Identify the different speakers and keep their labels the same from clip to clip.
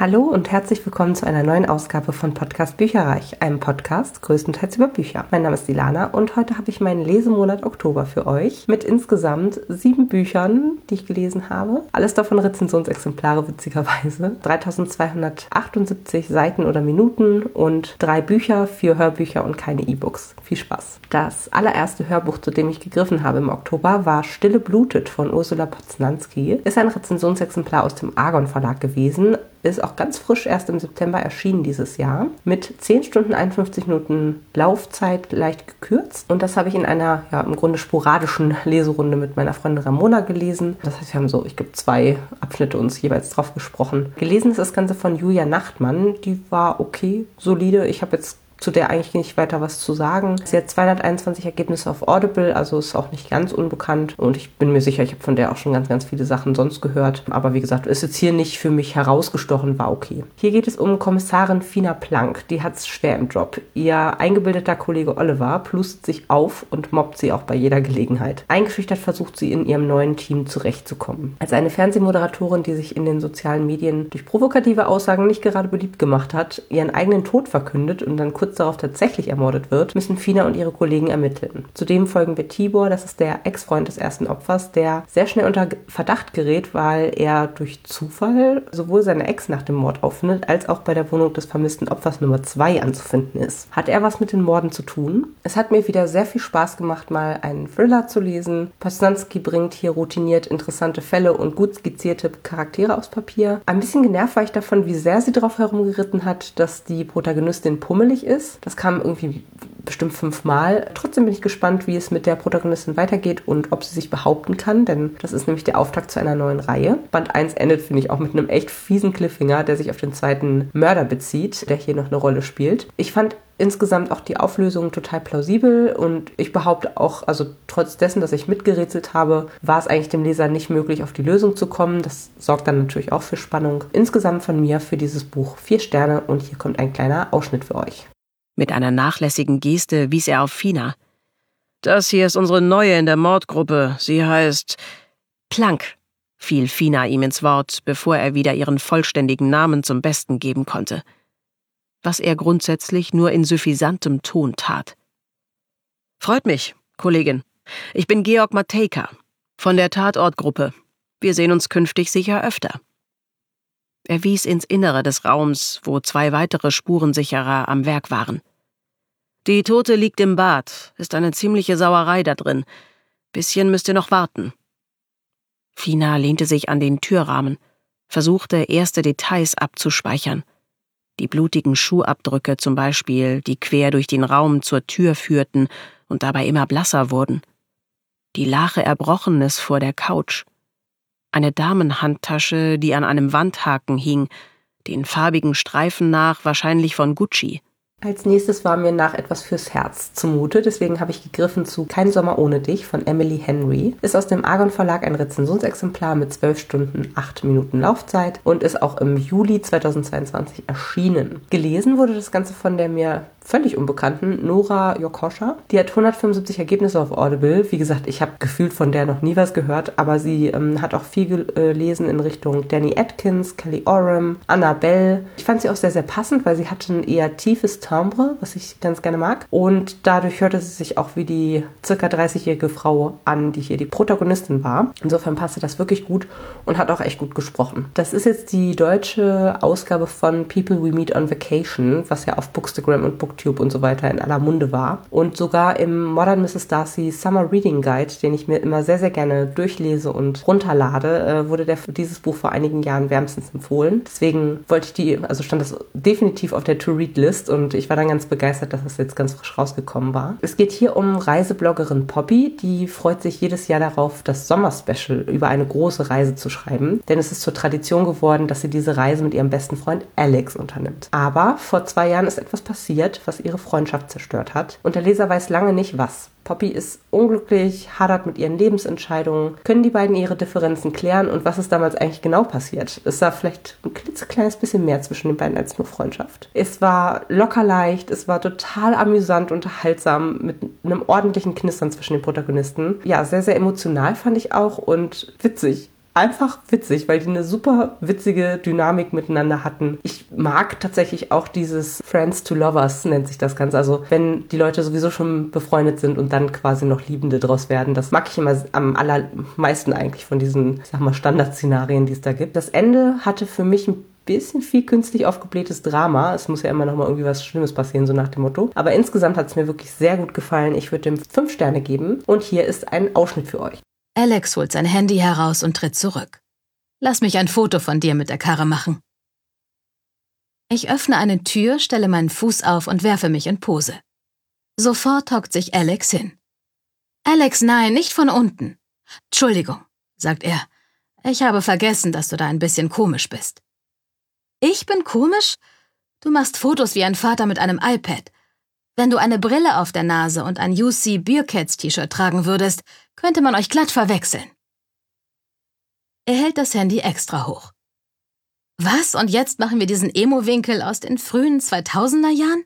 Speaker 1: Hallo und herzlich willkommen zu einer neuen Ausgabe von Podcast Bücherreich, einem Podcast größtenteils über Bücher. Mein Name ist Dilana und heute habe ich meinen Lesemonat Oktober für euch mit insgesamt sieben Büchern, die ich gelesen habe. Alles davon Rezensionsexemplare, witzigerweise. 3278 Seiten oder Minuten und drei Bücher, vier Hörbücher und keine E-Books. Viel Spaß. Das allererste Hörbuch, zu dem ich gegriffen habe im Oktober, war Stille blutet von Ursula Poznanski. Ist ein Rezensionsexemplar aus dem Argon Verlag gewesen ist auch ganz frisch erst im September erschienen dieses Jahr. Mit 10 Stunden 51 Minuten Laufzeit leicht gekürzt. Und das habe ich in einer, ja, im Grunde sporadischen Leserunde mit meiner Freundin Ramona gelesen. Das heißt, wir haben so, ich glaube, zwei Abschnitte uns jeweils drauf gesprochen. Gelesen ist das Ganze von Julia Nachtmann. Die war okay, solide. Ich habe jetzt zu der eigentlich nicht weiter was zu sagen. Sie hat 221 Ergebnisse auf Audible, also ist auch nicht ganz unbekannt. Und ich bin mir sicher, ich habe von der auch schon ganz, ganz viele Sachen sonst gehört. Aber wie gesagt, ist jetzt hier nicht für mich herausgestochen, war okay. Hier geht es um Kommissarin Fina Plank. Die hat es schwer im Job. Ihr eingebildeter Kollege Oliver plustet sich auf und mobbt sie auch bei jeder Gelegenheit. Eingeschüchtert versucht sie in ihrem neuen Team zurechtzukommen. Als eine Fernsehmoderatorin, die sich in den sozialen Medien durch provokative Aussagen nicht gerade beliebt gemacht hat, ihren eigenen Tod verkündet und dann kurz kurz darauf tatsächlich ermordet wird, müssen Fina und ihre Kollegen ermitteln. Zudem folgen wir Tibor, das ist der Ex-Freund des ersten Opfers, der sehr schnell unter Verdacht gerät, weil er durch Zufall sowohl seine Ex nach dem Mord auffindet, als auch bei der Wohnung des vermissten Opfers Nummer 2 anzufinden ist. Hat er was mit den Morden zu tun? Es hat mir wieder sehr viel Spaß gemacht, mal einen Thriller zu lesen. Posnanski bringt hier routiniert interessante Fälle und gut skizzierte Charaktere aufs Papier. Ein bisschen genervt war ich davon, wie sehr sie darauf herumgeritten hat, dass die Protagonistin pummelig ist ist. Das kam irgendwie bestimmt fünfmal. Trotzdem bin ich gespannt, wie es mit der Protagonistin weitergeht und ob sie sich behaupten kann, denn das ist nämlich der Auftakt zu einer neuen Reihe. Band 1 endet, finde ich, auch mit einem echt fiesen Cliffhanger, der sich auf den zweiten Mörder bezieht, der hier noch eine Rolle spielt. Ich fand insgesamt auch die Auflösung total plausibel und ich behaupte auch, also trotz dessen, dass ich mitgerätselt habe, war es eigentlich dem Leser nicht möglich, auf die Lösung zu kommen. Das sorgt dann natürlich auch für Spannung. Insgesamt von mir für dieses Buch vier Sterne und hier kommt ein kleiner Ausschnitt für euch.
Speaker 2: Mit einer nachlässigen Geste wies er auf Fina. Das hier ist unsere Neue in der Mordgruppe. Sie heißt Plank, fiel Fina ihm ins Wort, bevor er wieder ihren vollständigen Namen zum Besten geben konnte. Was er grundsätzlich nur in suffisantem Ton tat. Freut mich, Kollegin. Ich bin Georg Matejka von der Tatortgruppe. Wir sehen uns künftig sicher öfter. Er wies ins Innere des Raums, wo zwei weitere Spurensicherer am Werk waren. Die Tote liegt im Bad, ist eine ziemliche Sauerei da drin. Bisschen müsst ihr noch warten. Fina lehnte sich an den Türrahmen, versuchte erste Details abzuspeichern. Die blutigen Schuhabdrücke zum Beispiel, die quer durch den Raum zur Tür führten und dabei immer blasser wurden. Die Lache Erbrochenes vor der Couch eine Damenhandtasche, die an einem Wandhaken hing, den farbigen Streifen nach wahrscheinlich von Gucci.
Speaker 1: Als nächstes war mir nach etwas fürs Herz zumute, deswegen habe ich gegriffen zu Kein Sommer ohne dich von Emily Henry. Ist aus dem Argon Verlag ein Rezensionsexemplar mit 12 Stunden 8 Minuten Laufzeit und ist auch im Juli 2022 erschienen. Gelesen wurde das Ganze von der mir völlig unbekannten Nora Yokosha. Die hat 175 Ergebnisse auf Audible. Wie gesagt, ich habe gefühlt von der noch nie was gehört, aber sie ähm, hat auch viel gelesen in Richtung Danny Atkins, Kelly Oram, Annabelle. Ich fand sie auch sehr, sehr passend, weil sie hatte ein eher tiefes Timbre, was ich ganz gerne mag. Und dadurch hörte sie sich auch wie die circa 30-jährige Frau an, die hier die Protagonistin war. Insofern passte das wirklich gut und hat auch echt gut gesprochen. Das ist jetzt die deutsche Ausgabe von People We Meet on Vacation, was ja auf Bookstagram und Book Booktube und so weiter in aller Munde war. Und sogar im Modern Mrs. Darcy Summer Reading Guide, den ich mir immer sehr, sehr gerne durchlese und runterlade, äh, wurde der, dieses Buch vor einigen Jahren wärmstens empfohlen. Deswegen wollte ich die, also stand das definitiv auf der To-Read-List und ich war dann ganz begeistert, dass es jetzt ganz frisch rausgekommen war. Es geht hier um Reisebloggerin Poppy, die freut sich jedes Jahr darauf, das Sommerspecial über eine große Reise zu schreiben, denn es ist zur Tradition geworden, dass sie diese Reise mit ihrem besten Freund Alex unternimmt. Aber vor zwei Jahren ist etwas passiert, was ihre Freundschaft zerstört hat. Und der Leser weiß lange nicht was. Poppy ist unglücklich, hadert mit ihren Lebensentscheidungen. Können die beiden ihre Differenzen klären und was ist damals eigentlich genau passiert? Es war vielleicht ein klitzekleines bisschen mehr zwischen den beiden als nur Freundschaft. Es war locker leicht, es war total amüsant, unterhaltsam, mit einem ordentlichen Knistern zwischen den Protagonisten. Ja, sehr, sehr emotional fand ich auch und witzig einfach witzig, weil die eine super witzige Dynamik miteinander hatten. Ich mag tatsächlich auch dieses Friends to Lovers, nennt sich das Ganze. Also wenn die Leute sowieso schon befreundet sind und dann quasi noch Liebende draus werden. Das mag ich immer am allermeisten eigentlich von diesen, sag mal, Standardszenarien, die es da gibt. Das Ende hatte für mich ein bisschen viel künstlich aufgeblähtes Drama. Es muss ja immer noch mal irgendwie was Schlimmes passieren, so nach dem Motto. Aber insgesamt hat es mir wirklich sehr gut gefallen. Ich würde dem fünf Sterne geben und hier ist ein Ausschnitt für euch.
Speaker 3: Alex holt sein Handy heraus und tritt zurück. Lass mich ein Foto von dir mit der Karre machen. Ich öffne eine Tür, stelle meinen Fuß auf und werfe mich in Pose. Sofort hockt sich Alex hin. Alex, nein, nicht von unten. Entschuldigung, sagt er. Ich habe vergessen, dass du da ein bisschen komisch bist. Ich bin komisch? Du machst Fotos wie ein Vater mit einem iPad. Wenn du eine Brille auf der Nase und ein UC Beercats T-Shirt tragen würdest, könnte man euch glatt verwechseln. Er hält das Handy extra hoch. Was? Und jetzt machen wir diesen Emo-Winkel aus den frühen 2000er Jahren?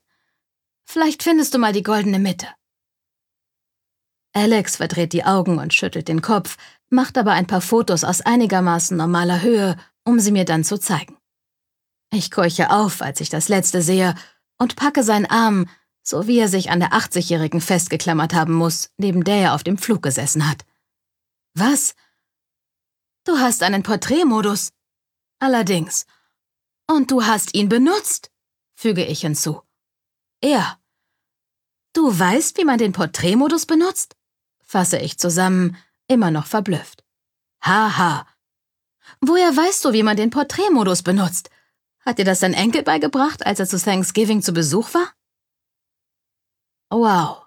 Speaker 3: Vielleicht findest du mal die goldene Mitte. Alex verdreht die Augen und schüttelt den Kopf, macht aber ein paar Fotos aus einigermaßen normaler Höhe, um sie mir dann zu zeigen. Ich keuche auf, als ich das letzte sehe, und packe seinen Arm, so wie er sich an der 80-Jährigen festgeklammert haben muss, neben der er auf dem Flug gesessen hat. Was? Du hast einen Porträtmodus. Allerdings. Und du hast ihn benutzt, füge ich hinzu. Er. Du weißt, wie man den Porträtmodus benutzt? fasse ich zusammen, immer noch verblüfft. Haha. Woher weißt du, wie man den Porträtmodus benutzt? Hat dir das dein Enkel beigebracht, als er zu Thanksgiving zu Besuch war? Wow,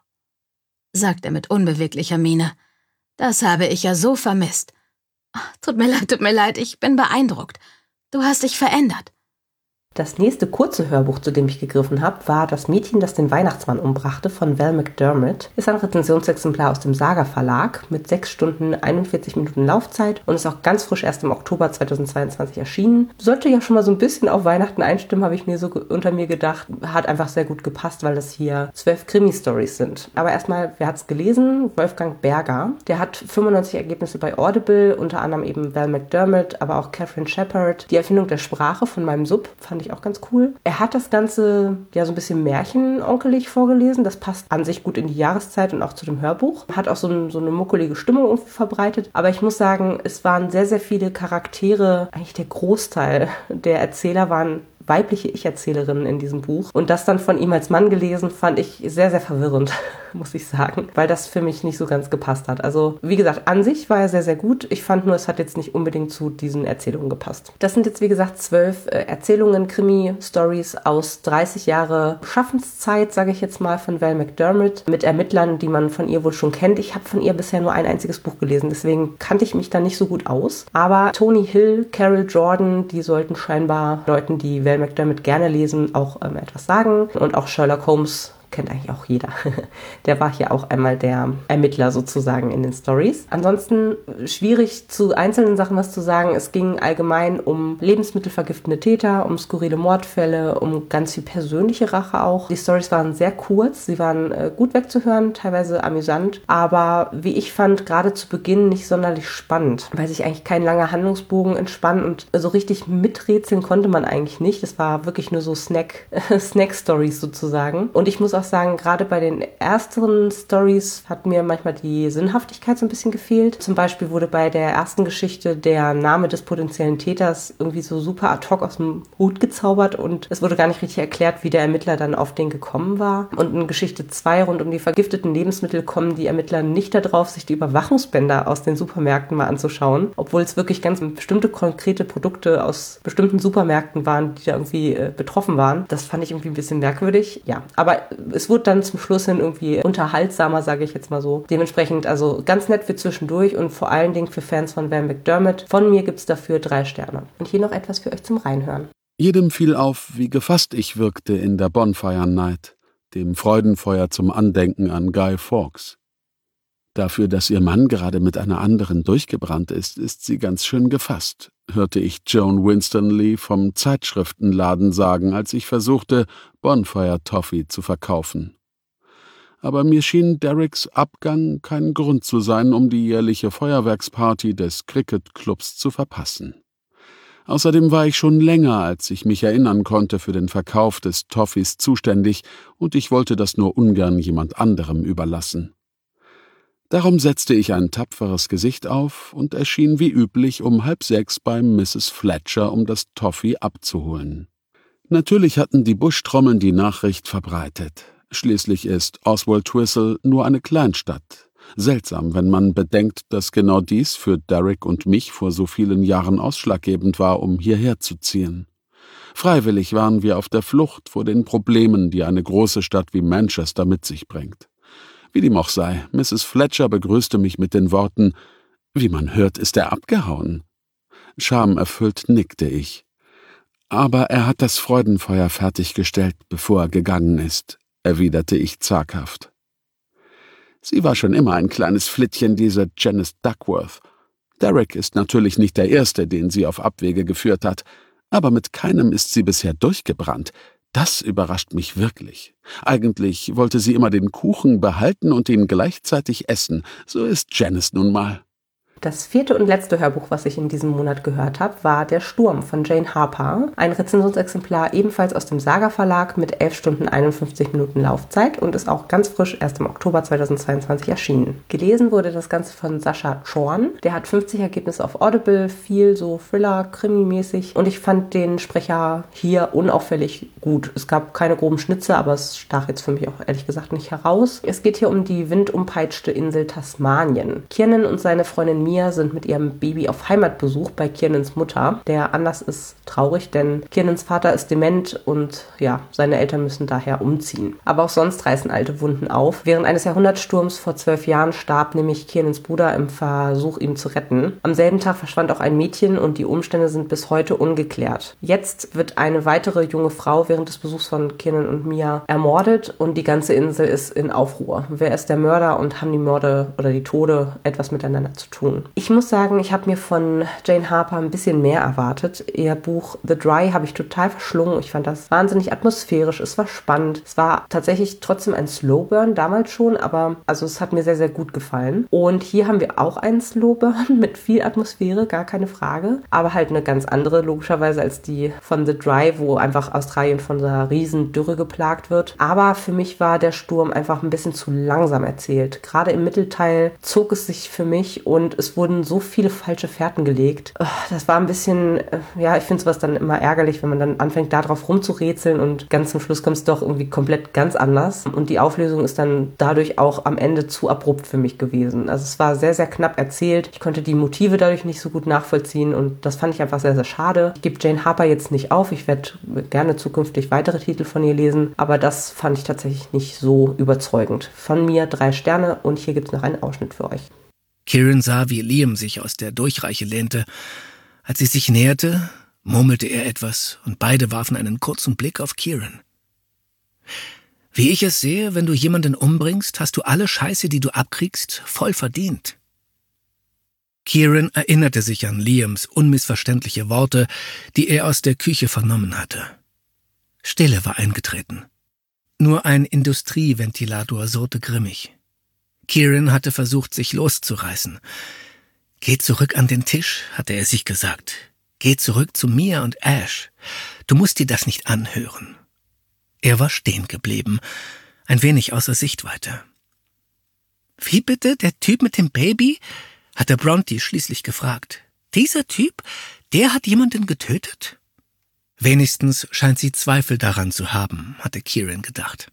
Speaker 3: sagt er mit unbeweglicher Miene. Das habe ich ja so vermisst. Tut mir leid, tut mir leid, ich bin beeindruckt. Du hast dich verändert.
Speaker 1: Das nächste kurze Hörbuch, zu dem ich gegriffen habe, war Das Mädchen, das den Weihnachtsmann umbrachte von Val McDermott. Ist ein Rezensionsexemplar aus dem Saga Verlag mit 6 Stunden 41 Minuten Laufzeit und ist auch ganz frisch erst im Oktober 2022 erschienen. Sollte ja schon mal so ein bisschen auf Weihnachten einstimmen, habe ich mir so unter mir gedacht. Hat einfach sehr gut gepasst, weil das hier zwölf Krimi-Stories sind. Aber erstmal, wer hat es gelesen? Wolfgang Berger. Der hat 95 Ergebnisse bei Audible, unter anderem eben Val McDermott, aber auch Catherine Shepard. Die Erfindung der Sprache von meinem Sub fand ich ich auch ganz cool. Er hat das Ganze ja so ein bisschen märchenonkelig vorgelesen. Das passt an sich gut in die Jahreszeit und auch zu dem Hörbuch. Hat auch so, ein, so eine muckelige Stimmung verbreitet. Aber ich muss sagen, es waren sehr, sehr viele Charaktere. Eigentlich der Großteil der Erzähler waren weibliche Ich-Erzählerinnen in diesem Buch. Und das dann von ihm als Mann gelesen, fand ich sehr, sehr verwirrend, muss ich sagen, weil das für mich nicht so ganz gepasst hat. Also, wie gesagt, an sich war er sehr, sehr gut. Ich fand nur, es hat jetzt nicht unbedingt zu diesen Erzählungen gepasst. Das sind jetzt, wie gesagt, zwölf äh, Erzählungen, Krimi-Stories aus 30 Jahre Schaffenszeit, sage ich jetzt mal, von Val McDermott, mit Ermittlern, die man von ihr wohl schon kennt. Ich habe von ihr bisher nur ein einziges Buch gelesen, deswegen kannte ich mich da nicht so gut aus. Aber Tony Hill, Carol Jordan, die sollten scheinbar Leuten, die Val McDermott gerne lesen, auch ähm, etwas sagen. Und auch Sherlock Holmes kennt eigentlich auch jeder. Der war hier auch einmal der Ermittler sozusagen in den Stories. Ansonsten schwierig zu einzelnen Sachen was zu sagen. Es ging allgemein um lebensmittelvergiftende Täter, um skurrile Mordfälle, um ganz viel persönliche Rache auch. Die Stories waren sehr kurz, sie waren äh, gut wegzuhören, teilweise amüsant, aber wie ich fand, gerade zu Beginn nicht sonderlich spannend, weil sich eigentlich kein langer Handlungsbogen entspann und so richtig miträtseln konnte man eigentlich nicht. Es war wirklich nur so Snack, Snack-Stories sozusagen. Und ich muss auch sagen, gerade bei den ersten Stories hat mir manchmal die Sinnhaftigkeit so ein bisschen gefehlt. Zum Beispiel wurde bei der ersten Geschichte der Name des potenziellen Täters irgendwie so super ad hoc aus dem Hut gezaubert und es wurde gar nicht richtig erklärt, wie der Ermittler dann auf den gekommen war. Und in Geschichte 2 rund um die vergifteten Lebensmittel kommen die Ermittler nicht darauf, sich die Überwachungsbänder aus den Supermärkten mal anzuschauen, obwohl es wirklich ganz bestimmte konkrete Produkte aus bestimmten Supermärkten waren, die da irgendwie äh, betroffen waren. Das fand ich irgendwie ein bisschen merkwürdig. Ja, aber es wurde dann zum Schluss hin irgendwie unterhaltsamer, sage ich jetzt mal so. Dementsprechend also ganz nett für zwischendurch und vor allen Dingen für Fans von Van McDermott. Von mir gibt es dafür drei Sterne. Und hier noch etwas für euch zum Reinhören.
Speaker 4: Jedem fiel auf, wie gefasst ich wirkte in der Bonfire Night, dem Freudenfeuer zum Andenken an Guy Fawkes. Dafür, dass ihr Mann gerade mit einer anderen durchgebrannt ist, ist sie ganz schön gefasst, hörte ich Joan Winstanley vom Zeitschriftenladen sagen, als ich versuchte, Bonfire Toffee zu verkaufen. aber mir schien Derricks Abgang kein Grund zu sein, um die jährliche Feuerwerksparty des Cricket-Clubs zu verpassen. Außerdem war ich schon länger, als ich mich erinnern konnte, für den Verkauf des Toffees zuständig, und ich wollte das nur ungern jemand anderem überlassen. Darum setzte ich ein tapferes Gesicht auf und erschien wie üblich um halb sechs bei Mrs. Fletcher, um das Toffee abzuholen. Natürlich hatten die Buschtrommeln die Nachricht verbreitet. Schließlich ist Oswald Twistle nur eine Kleinstadt. Seltsam, wenn man bedenkt, dass genau dies für Derek und mich vor so vielen Jahren ausschlaggebend war, um hierher zu ziehen. Freiwillig waren wir auf der Flucht vor den Problemen, die eine große Stadt wie Manchester mit sich bringt. Wie dem auch sei, Mrs. Fletcher begrüßte mich mit den Worten Wie man hört, ist er abgehauen. Schamerfüllt nickte ich. Aber er hat das Freudenfeuer fertiggestellt, bevor er gegangen ist, erwiderte ich zaghaft. Sie war schon immer ein kleines Flittchen, diese Janice Duckworth. Derek ist natürlich nicht der Erste, den sie auf Abwege geführt hat, aber mit keinem ist sie bisher durchgebrannt, das überrascht mich wirklich. Eigentlich wollte sie immer den Kuchen behalten und ihn gleichzeitig essen. So ist Janice nun mal.
Speaker 1: Das vierte und letzte Hörbuch, was ich in diesem Monat gehört habe, war Der Sturm von Jane Harper. Ein Rezensionsexemplar ebenfalls aus dem Saga Verlag mit 11 Stunden 51 Minuten Laufzeit und ist auch ganz frisch erst im Oktober 2022 erschienen. Gelesen wurde das Ganze von Sascha Schorn. Der hat 50 Ergebnisse auf Audible, viel so Thriller, Krimi-mäßig und ich fand den Sprecher hier unauffällig gut. Es gab keine groben Schnitze, aber es stach jetzt für mich auch ehrlich gesagt nicht heraus. Es geht hier um die windumpeitschte Insel Tasmanien. Kiernan und seine Freundin Mia sind mit ihrem Baby auf Heimatbesuch bei Kiernans Mutter. Der Anlass ist traurig, denn Kiernans Vater ist dement und ja, seine Eltern müssen daher umziehen. Aber auch sonst reißen alte Wunden auf. Während eines Jahrhundertsturms vor zwölf Jahren starb nämlich Kiernans Bruder im Versuch, ihn zu retten. Am selben Tag verschwand auch ein Mädchen und die Umstände sind bis heute ungeklärt. Jetzt wird eine weitere junge Frau während des Besuchs von Kiernan und Mia ermordet und die ganze Insel ist in Aufruhr. Wer ist der Mörder und haben die Morde oder die Tode etwas miteinander zu tun? Tun. Ich muss sagen, ich habe mir von Jane Harper ein bisschen mehr erwartet. Ihr Buch The Dry habe ich total verschlungen. Ich fand das wahnsinnig atmosphärisch. Es war spannend. Es war tatsächlich trotzdem ein Slowburn damals schon, aber also es hat mir sehr, sehr gut gefallen. Und hier haben wir auch einen Slowburn mit viel Atmosphäre, gar keine Frage. Aber halt eine ganz andere, logischerweise, als die von The Dry, wo einfach Australien von einer riesen Dürre geplagt wird. Aber für mich war der Sturm einfach ein bisschen zu langsam erzählt. Gerade im Mittelteil zog es sich für mich und es es wurden so viele falsche Fährten gelegt. Das war ein bisschen, äh, ja, ich finde sowas dann immer ärgerlich, wenn man dann anfängt, darauf rumzurätseln und ganz zum Schluss kommt es doch irgendwie komplett ganz anders. Und die Auflösung ist dann dadurch auch am Ende zu abrupt für mich gewesen. Also es war sehr, sehr knapp erzählt. Ich konnte die Motive dadurch nicht so gut nachvollziehen und das fand ich einfach sehr, sehr schade. Ich gebe Jane Harper jetzt nicht auf. Ich werde gerne zukünftig weitere Titel von ihr lesen, aber das fand ich tatsächlich nicht so überzeugend. Von mir drei Sterne und hier gibt es noch einen Ausschnitt für euch.
Speaker 5: Kieran sah, wie Liam sich aus der Durchreiche lehnte. Als sie sich näherte, murmelte er etwas und beide warfen einen kurzen Blick auf Kieran. Wie ich es sehe, wenn du jemanden umbringst, hast du alle Scheiße, die du abkriegst, voll verdient. Kieran erinnerte sich an Liams unmissverständliche Worte, die er aus der Küche vernommen hatte. Stille war eingetreten. Nur ein Industrieventilator surrte grimmig. Kieran hatte versucht, sich loszureißen. Geh zurück an den Tisch, hatte er sich gesagt. Geh zurück zu mir und Ash. Du musst dir das nicht anhören. Er war stehen geblieben, ein wenig außer Sichtweite. Wie bitte, der Typ mit dem Baby? hatte Bronte schließlich gefragt. Dieser Typ, der hat jemanden getötet? Wenigstens scheint sie Zweifel daran zu haben, hatte Kieran gedacht.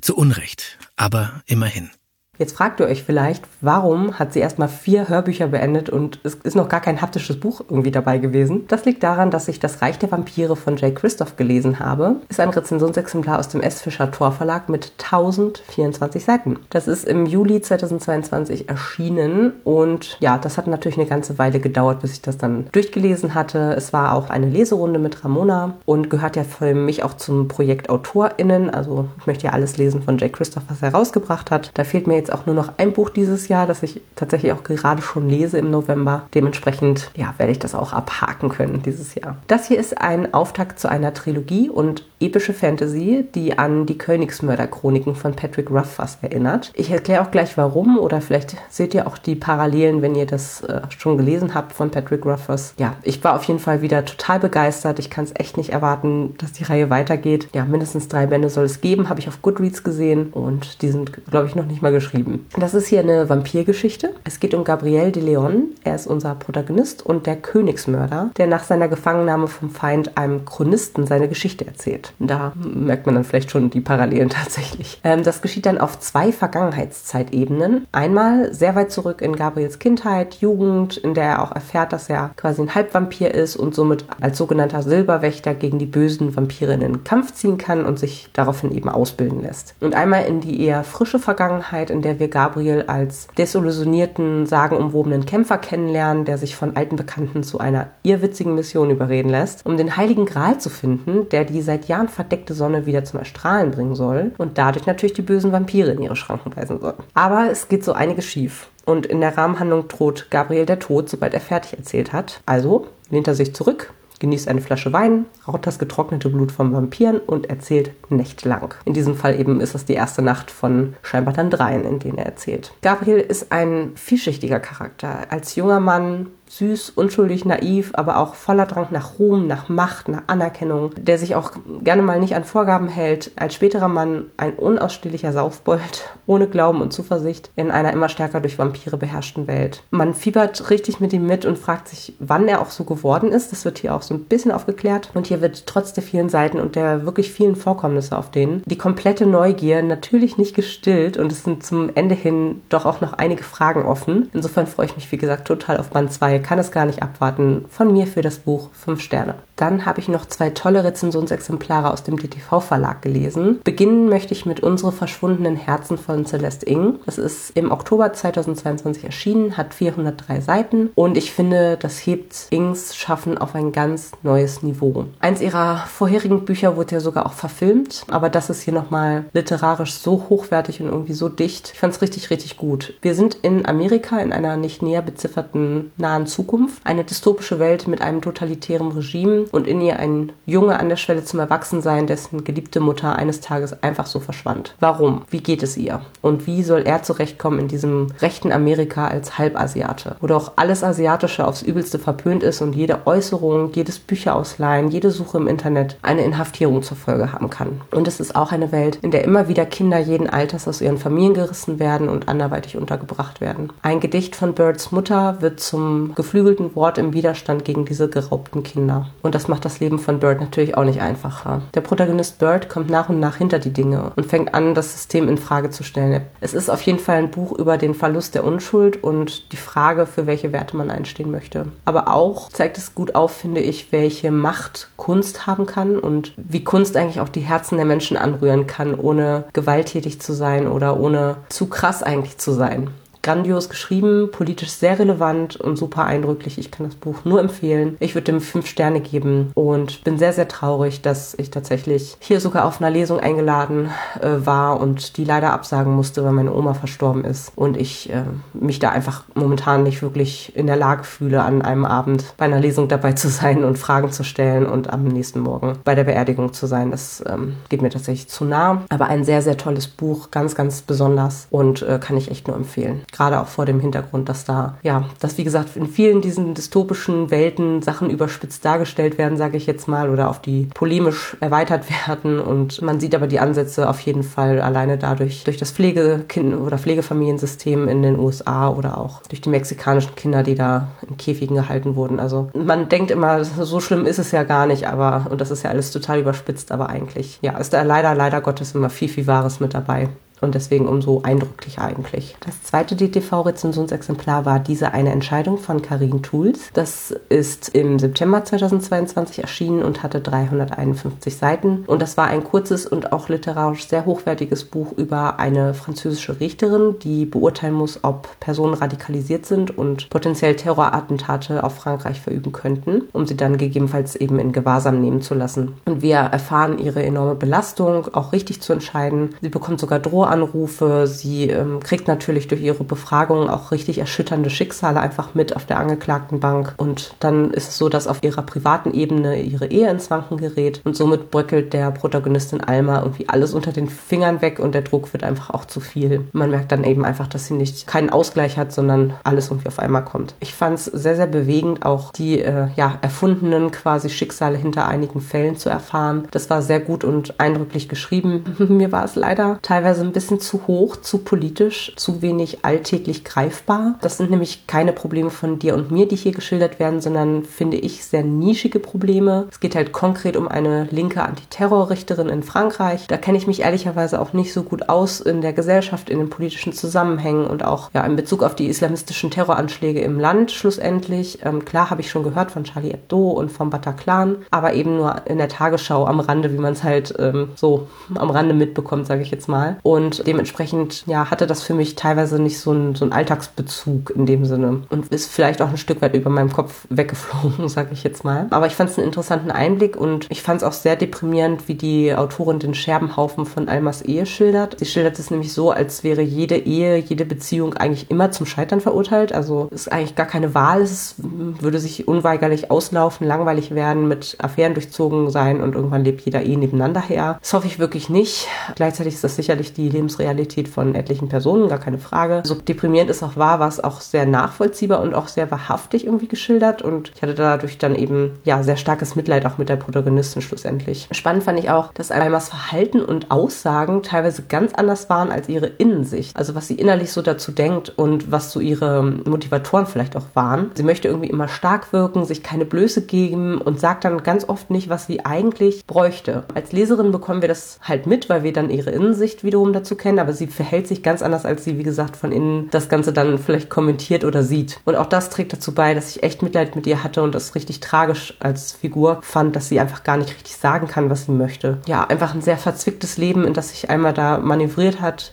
Speaker 5: Zu Unrecht, aber immerhin.
Speaker 1: Jetzt fragt ihr euch vielleicht, warum hat sie erstmal vier Hörbücher beendet und es ist noch gar kein haptisches Buch irgendwie dabei gewesen. Das liegt daran, dass ich Das Reich der Vampire von Jay Christoph gelesen habe. Ist ein Rezensionsexemplar aus dem S. Fischer Tor Verlag mit 1024 Seiten. Das ist im Juli 2022 erschienen und ja, das hat natürlich eine ganze Weile gedauert, bis ich das dann durchgelesen hatte. Es war auch eine Leserunde mit Ramona und gehört ja für mich auch zum Projekt AutorInnen. Also ich möchte ja alles lesen von Jay Christoph, was er rausgebracht hat. Da fehlt mir jetzt jetzt auch nur noch ein Buch dieses Jahr, das ich tatsächlich auch gerade schon lese im November. Dementsprechend ja, werde ich das auch abhaken können dieses Jahr. Das hier ist ein Auftakt zu einer Trilogie und epische Fantasy, die an die Königsmörder-Chroniken von Patrick Rothfuss erinnert. Ich erkläre auch gleich warum oder vielleicht seht ihr auch die Parallelen, wenn ihr das äh, schon gelesen habt von Patrick Rothfuss. Ja, ich war auf jeden Fall wieder total begeistert. Ich kann es echt nicht erwarten, dass die Reihe weitergeht. Ja, mindestens drei Bände soll es geben, habe ich auf Goodreads gesehen und die sind, glaube ich, noch nicht mal geschrieben. Das ist hier eine Vampirgeschichte. Es geht um Gabriel de Leon. Er ist unser Protagonist und der Königsmörder, der nach seiner Gefangennahme vom Feind einem Chronisten seine Geschichte erzählt. Da merkt man dann vielleicht schon die Parallelen tatsächlich. Ähm, das geschieht dann auf zwei Vergangenheitszeitebenen. Einmal sehr weit zurück in Gabriels Kindheit, Jugend, in der er auch erfährt, dass er quasi ein Halbvampir ist und somit als sogenannter Silberwächter gegen die bösen Vampire in den Kampf ziehen kann und sich daraufhin eben ausbilden lässt. Und einmal in die eher frische Vergangenheit, in der wir Gabriel als desillusionierten, sagenumwobenen Kämpfer kennenlernen, der sich von alten Bekannten zu einer irrwitzigen Mission überreden lässt, um den heiligen Gral zu finden, der die seit Jahren verdeckte Sonne wieder zum Erstrahlen bringen soll und dadurch natürlich die bösen Vampire in ihre Schranken weisen soll. Aber es geht so einiges schief. Und in der Rahmenhandlung droht Gabriel der Tod, sobald er fertig erzählt hat. Also lehnt er sich zurück, genießt eine Flasche Wein, raucht das getrocknete Blut von Vampiren und erzählt nächtelang. In diesem Fall eben ist es die erste Nacht von scheinbar dann dreien, in denen er erzählt. Gabriel ist ein vielschichtiger Charakter. Als junger Mann süß, unschuldig, naiv, aber auch voller Drang nach Ruhm, nach Macht, nach Anerkennung, der sich auch gerne mal nicht an Vorgaben hält, als späterer Mann ein unausstehlicher Saufbold, ohne Glauben und Zuversicht in einer immer stärker durch Vampire beherrschten Welt. Man fiebert richtig mit ihm mit und fragt sich, wann er auch so geworden ist. Das wird hier auch so ein bisschen aufgeklärt. Und hier wird trotz der vielen Seiten und der wirklich vielen Vorkommnisse auf denen die komplette Neugier natürlich nicht gestillt und es sind zum Ende hin doch auch noch einige Fragen offen. Insofern freue ich mich, wie gesagt, total auf Band 2 kann es gar nicht abwarten. Von mir für das Buch 5 Sterne. Dann habe ich noch zwei tolle Rezensionsexemplare aus dem DTV-Verlag gelesen. Beginnen möchte ich mit Unsere verschwundenen Herzen von Celeste Ing. Das ist im Oktober 2022 erschienen, hat 403 Seiten und ich finde, das hebt Ings Schaffen auf ein ganz neues Niveau. Eins ihrer vorherigen Bücher wurde ja sogar auch verfilmt, aber das ist hier nochmal literarisch so hochwertig und irgendwie so dicht. Ich fand es richtig, richtig gut. Wir sind in Amerika in einer nicht näher bezifferten nahen Zukunft. Eine dystopische Welt mit einem totalitären Regime und in ihr ein Junge an der Schwelle zum Erwachsensein, dessen geliebte Mutter eines Tages einfach so verschwand. Warum? Wie geht es ihr? Und wie soll er zurechtkommen in diesem rechten Amerika als Halbasiate? Wo doch alles Asiatische aufs Übelste verpönt ist und jede Äußerung, jedes Bücherausleihen, jede Suche im Internet eine Inhaftierung zur Folge haben kann. Und es ist auch eine Welt, in der immer wieder Kinder jeden Alters aus ihren Familien gerissen werden und anderweitig untergebracht werden. Ein Gedicht von Birds Mutter wird zum geflügelten Wort im Widerstand gegen diese geraubten Kinder. Und das macht das Leben von Bird natürlich auch nicht einfacher. Der Protagonist Bird kommt nach und nach hinter die Dinge und fängt an, das System in Frage zu stellen. Es ist auf jeden Fall ein Buch über den Verlust der Unschuld und die Frage, für welche Werte man einstehen möchte. Aber auch zeigt es gut auf, finde ich, welche Macht Kunst haben kann und wie Kunst eigentlich auch die Herzen der Menschen anrühren kann, ohne gewalttätig zu sein oder ohne zu krass eigentlich zu sein grandios geschrieben, politisch sehr relevant und super eindrücklich. Ich kann das Buch nur empfehlen. Ich würde dem fünf Sterne geben und bin sehr, sehr traurig, dass ich tatsächlich hier sogar auf einer Lesung eingeladen äh, war und die leider absagen musste, weil meine Oma verstorben ist und ich äh, mich da einfach momentan nicht wirklich in der Lage fühle, an einem Abend bei einer Lesung dabei zu sein und Fragen zu stellen und am nächsten Morgen bei der Beerdigung zu sein. Das ähm, geht mir tatsächlich zu nah. Aber ein sehr, sehr tolles Buch, ganz, ganz besonders und äh, kann ich echt nur empfehlen gerade auch vor dem Hintergrund, dass da, ja, dass wie gesagt in vielen diesen dystopischen Welten Sachen überspitzt dargestellt werden, sage ich jetzt mal, oder auf die polemisch erweitert werden. Und man sieht aber die Ansätze auf jeden Fall alleine dadurch, durch das Pflegekind- oder Pflegefamiliensystem in den USA oder auch durch die mexikanischen Kinder, die da in Käfigen gehalten wurden. Also man denkt immer, so schlimm ist es ja gar nicht, aber, und das ist ja alles total überspitzt, aber eigentlich, ja, ist da leider, leider Gottes immer viel, viel Wahres mit dabei und deswegen umso eindrücklicher eigentlich. Das zweite DTV-Rezensionsexemplar war diese eine Entscheidung von Karin Tools. Das ist im September 2022 erschienen und hatte 351 Seiten und das war ein kurzes und auch literarisch sehr hochwertiges Buch über eine französische Richterin, die beurteilen muss, ob Personen radikalisiert sind und potenziell Terrorattentate auf Frankreich verüben könnten, um sie dann gegebenenfalls eben in Gewahrsam nehmen zu lassen. Und wir erfahren ihre enorme Belastung, auch richtig zu entscheiden. Sie bekommt sogar Droh Terroranrufe. Sie ähm, kriegt natürlich durch ihre Befragung auch richtig erschütternde Schicksale einfach mit auf der Angeklagtenbank. Und dann ist es so, dass auf ihrer privaten Ebene ihre Ehe ins Wanken gerät und somit bröckelt der Protagonistin Alma irgendwie alles unter den Fingern weg und der Druck wird einfach auch zu viel. Man merkt dann eben einfach, dass sie nicht keinen Ausgleich hat, sondern alles irgendwie auf einmal kommt. Ich fand es sehr, sehr bewegend, auch die äh, ja, erfundenen quasi Schicksale hinter einigen Fällen zu erfahren. Das war sehr gut und eindrücklich geschrieben. Mir war es leider teilweise ein bisschen zu hoch, zu politisch, zu wenig alltäglich greifbar. Das sind nämlich keine Probleme von dir und mir, die hier geschildert werden, sondern finde ich sehr nischige Probleme. Es geht halt konkret um eine linke Antiterrorrichterin in Frankreich. Da kenne ich mich ehrlicherweise auch nicht so gut aus in der Gesellschaft, in den politischen Zusammenhängen und auch ja in Bezug auf die islamistischen Terroranschläge im Land schlussendlich. Ähm, klar habe ich schon gehört von Charlie Hebdo und vom Bataclan, aber eben nur in der Tagesschau am Rande, wie man es halt ähm, so am Rande mitbekommt, sage ich jetzt mal. Und dementsprechend ja hatte das für mich teilweise nicht so einen so Alltagsbezug in dem Sinne und ist vielleicht auch ein Stück weit über meinem Kopf weggeflogen, sage ich jetzt mal. Aber ich fand es einen interessanten Einblick und ich fand es auch sehr deprimierend, wie die Autorin den Scherbenhaufen von Almas Ehe schildert. Sie schildert es nämlich so, als wäre jede Ehe, jede Beziehung eigentlich immer zum Scheitern verurteilt. Also ist eigentlich gar keine Wahl. Es würde sich unweigerlich auslaufen, langweilig werden, mit Affären durchzogen sein und irgendwann lebt jeder eh nebeneinander her. Das hoffe ich wirklich nicht. Gleichzeitig ist das sicherlich die Lebensrealität von etlichen Personen, gar keine Frage. So deprimierend es auch war, war es auch sehr nachvollziehbar und auch sehr wahrhaftig irgendwie geschildert und ich hatte dadurch dann eben ja sehr starkes Mitleid auch mit der Protagonistin schlussendlich. Spannend fand ich auch, dass Almas Verhalten und Aussagen teilweise ganz anders waren als ihre Innensicht. Also was sie innerlich so dazu denkt und was so ihre Motivatoren vielleicht auch waren. Sie möchte irgendwie immer stark wirken, sich keine Blöße geben und sagt dann ganz oft nicht, was sie eigentlich bräuchte. Als Leserin bekommen wir das halt mit, weil wir dann ihre Innensicht wiederum dazu kennen, aber sie verhält sich ganz anders, als sie, wie gesagt, von innen das Ganze dann vielleicht kommentiert oder sieht. Und auch das trägt dazu bei, dass ich echt Mitleid mit ihr hatte und das richtig tragisch als Figur fand, dass sie einfach gar nicht richtig sagen kann, was sie möchte. Ja, einfach ein sehr verzwicktes Leben, in das sich einmal da manövriert hat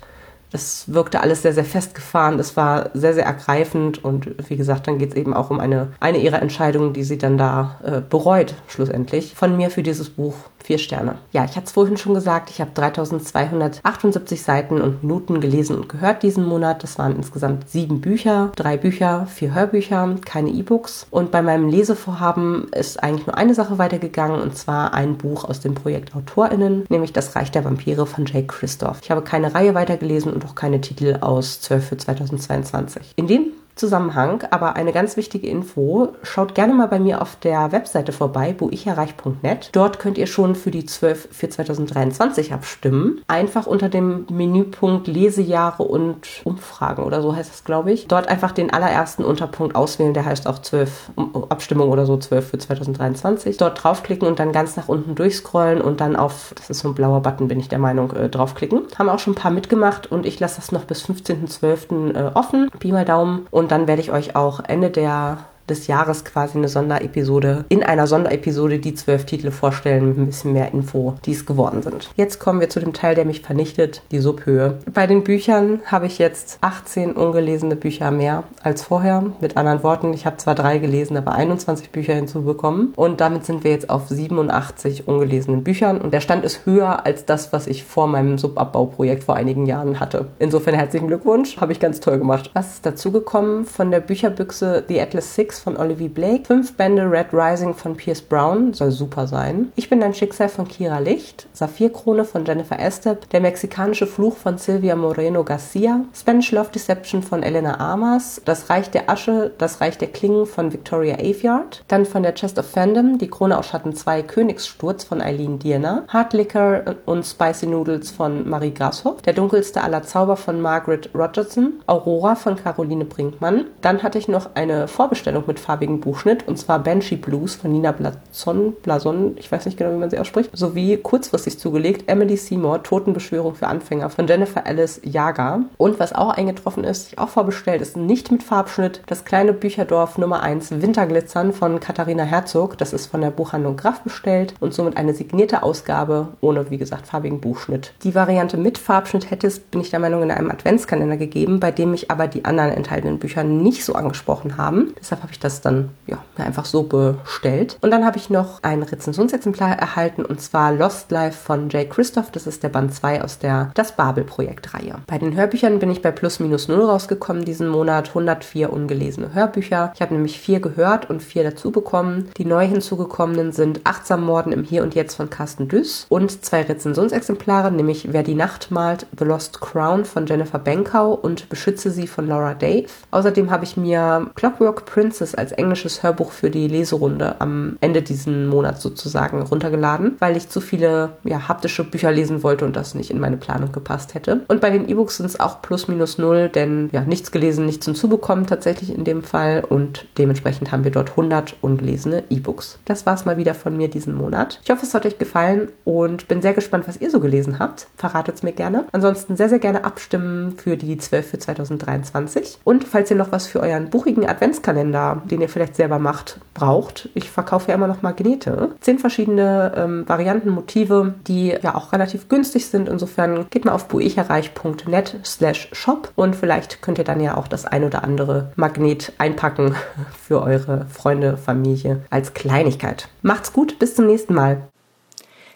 Speaker 1: es wirkte alles sehr, sehr festgefahren. Es war sehr, sehr ergreifend. Und wie gesagt, dann geht es eben auch um eine, eine ihrer Entscheidungen, die sie dann da äh, bereut, schlussendlich. Von mir für dieses Buch vier Sterne. Ja, ich hatte es vorhin schon gesagt, ich habe 3278 Seiten und Minuten gelesen und gehört diesen Monat. Das waren insgesamt sieben Bücher, drei Bücher, vier Hörbücher, keine E-Books. Und bei meinem Lesevorhaben ist eigentlich nur eine Sache weitergegangen und zwar ein Buch aus dem Projekt AutorInnen, nämlich Das Reich der Vampire von Jake Christoph. Ich habe keine Reihe weitergelesen und auch keine Titel aus 12 für 2022. In dem Zusammenhang, aber eine ganz wichtige Info. Schaut gerne mal bei mir auf der Webseite vorbei, buicherreich.net. Dort könnt ihr schon für die 12 für 2023 abstimmen. Einfach unter dem Menüpunkt Lesejahre und Umfragen oder so heißt es, glaube ich. Dort einfach den allerersten Unterpunkt auswählen, der heißt auch 12 Abstimmung oder so 12 für 2023. Dort draufklicken und dann ganz nach unten durchscrollen und dann auf, das ist so ein blauer Button, bin ich der Meinung, äh, draufklicken. Haben auch schon ein paar mitgemacht und ich lasse das noch bis 15.12. Äh, offen. Pi mal Daumen. Und und dann werde ich euch auch Ende der des Jahres quasi eine Sonderepisode, in einer Sonderepisode die zwölf Titel vorstellen mit ein bisschen mehr Info, die es geworden sind. Jetzt kommen wir zu dem Teil, der mich vernichtet, die Subhöhe. Bei den Büchern habe ich jetzt 18 ungelesene Bücher mehr als vorher. Mit anderen Worten, ich habe zwar drei gelesen, aber 21 Bücher hinzubekommen und damit sind wir jetzt auf 87 ungelesenen Büchern und der Stand ist höher als das, was ich vor meinem Subabbauprojekt vor einigen Jahren hatte. Insofern herzlichen Glückwunsch, habe ich ganz toll gemacht. Was ist dazugekommen von der Bücherbüchse The Atlas Six von Olivia Blake, fünf Bände Red Rising von Pierce Brown, soll super sein. Ich bin dein Schicksal von Kira Licht, Saphirkrone von Jennifer Estep, Der mexikanische Fluch von Silvia Moreno Garcia, Spanish Love Deception von Elena Amas, Das Reich der Asche, Das Reich der Klingen von Victoria Aveyard, dann von der Chest of Fandom, Die Krone aus Schatten 2, Königssturz von Eileen Dierner, Hard Liquor und Spicy Noodles von Marie Grashoff, Der dunkelste aller Zauber von Margaret Rogerson, Aurora von Caroline Brinkmann. Dann hatte ich noch eine Vorbestellung mit farbigen Buchschnitt, und zwar Banshee Blues von Nina Blason, Blason, ich weiß nicht genau, wie man sie ausspricht, sowie kurzfristig zugelegt Emily Seymour, Totenbeschwörung für Anfänger von Jennifer Alice Jager. Und was auch eingetroffen ist, ich auch vorbestellt, ist nicht mit Farbschnitt, das kleine Bücherdorf Nummer 1 Winterglitzern von Katharina Herzog. Das ist von der Buchhandlung Graf bestellt und somit eine signierte Ausgabe ohne, wie gesagt, farbigen Buchschnitt. Die Variante mit Farbschnitt hätte es, bin ich der Meinung, in einem Adventskalender gegeben, bei dem mich aber die anderen enthaltenen Bücher nicht so angesprochen haben. Deshalb habe ich ich das dann ja, einfach so bestellt. Und dann habe ich noch ein Rezensionsexemplar erhalten und zwar Lost Life von Jay Christoph. Das ist der Band 2 aus der Das Babel-Projekt-Reihe. Bei den Hörbüchern bin ich bei plus minus null rausgekommen diesen Monat. 104 ungelesene Hörbücher. Ich habe nämlich vier gehört und vier dazu bekommen. Die neu hinzugekommenen sind Achtsam Morden im Hier und Jetzt von Carsten Düss und zwei Rezensionsexemplare, nämlich Wer die Nacht malt, The Lost Crown von Jennifer Benkau und Beschütze sie von Laura Dave. Außerdem habe ich mir Clockwork Princess als englisches Hörbuch für die Leserunde am Ende diesen Monats sozusagen runtergeladen, weil ich zu viele ja, haptische Bücher lesen wollte und das nicht in meine Planung gepasst hätte. Und bei den E-Books sind es auch plus minus null, denn ja, nichts gelesen, nichts hinzubekommen tatsächlich in dem Fall und dementsprechend haben wir dort 100 ungelesene E-Books. Das war es mal wieder von mir diesen Monat. Ich hoffe, es hat euch gefallen und bin sehr gespannt, was ihr so gelesen habt. Verratet es mir gerne. Ansonsten sehr, sehr gerne abstimmen für die 12 für 2023. Und falls ihr noch was für euren buchigen Adventskalender, den ihr vielleicht selber macht, braucht, ich verkaufe ja immer noch Magnete. Zehn verschiedene ähm, Varianten, Motive, die ja auch relativ günstig sind. Insofern geht mal auf buicherreich.net slash shop und vielleicht könnt ihr dann ja auch das ein oder andere Magnet einpacken für eure Freunde, Familie als Kleinigkeit. Macht's gut, bis zum nächsten Mal.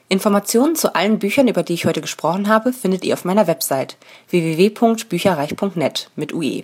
Speaker 6: Informationen zu allen Büchern, über die ich heute gesprochen habe, findet ihr auf meiner Website www.bücherreich.net mit UE.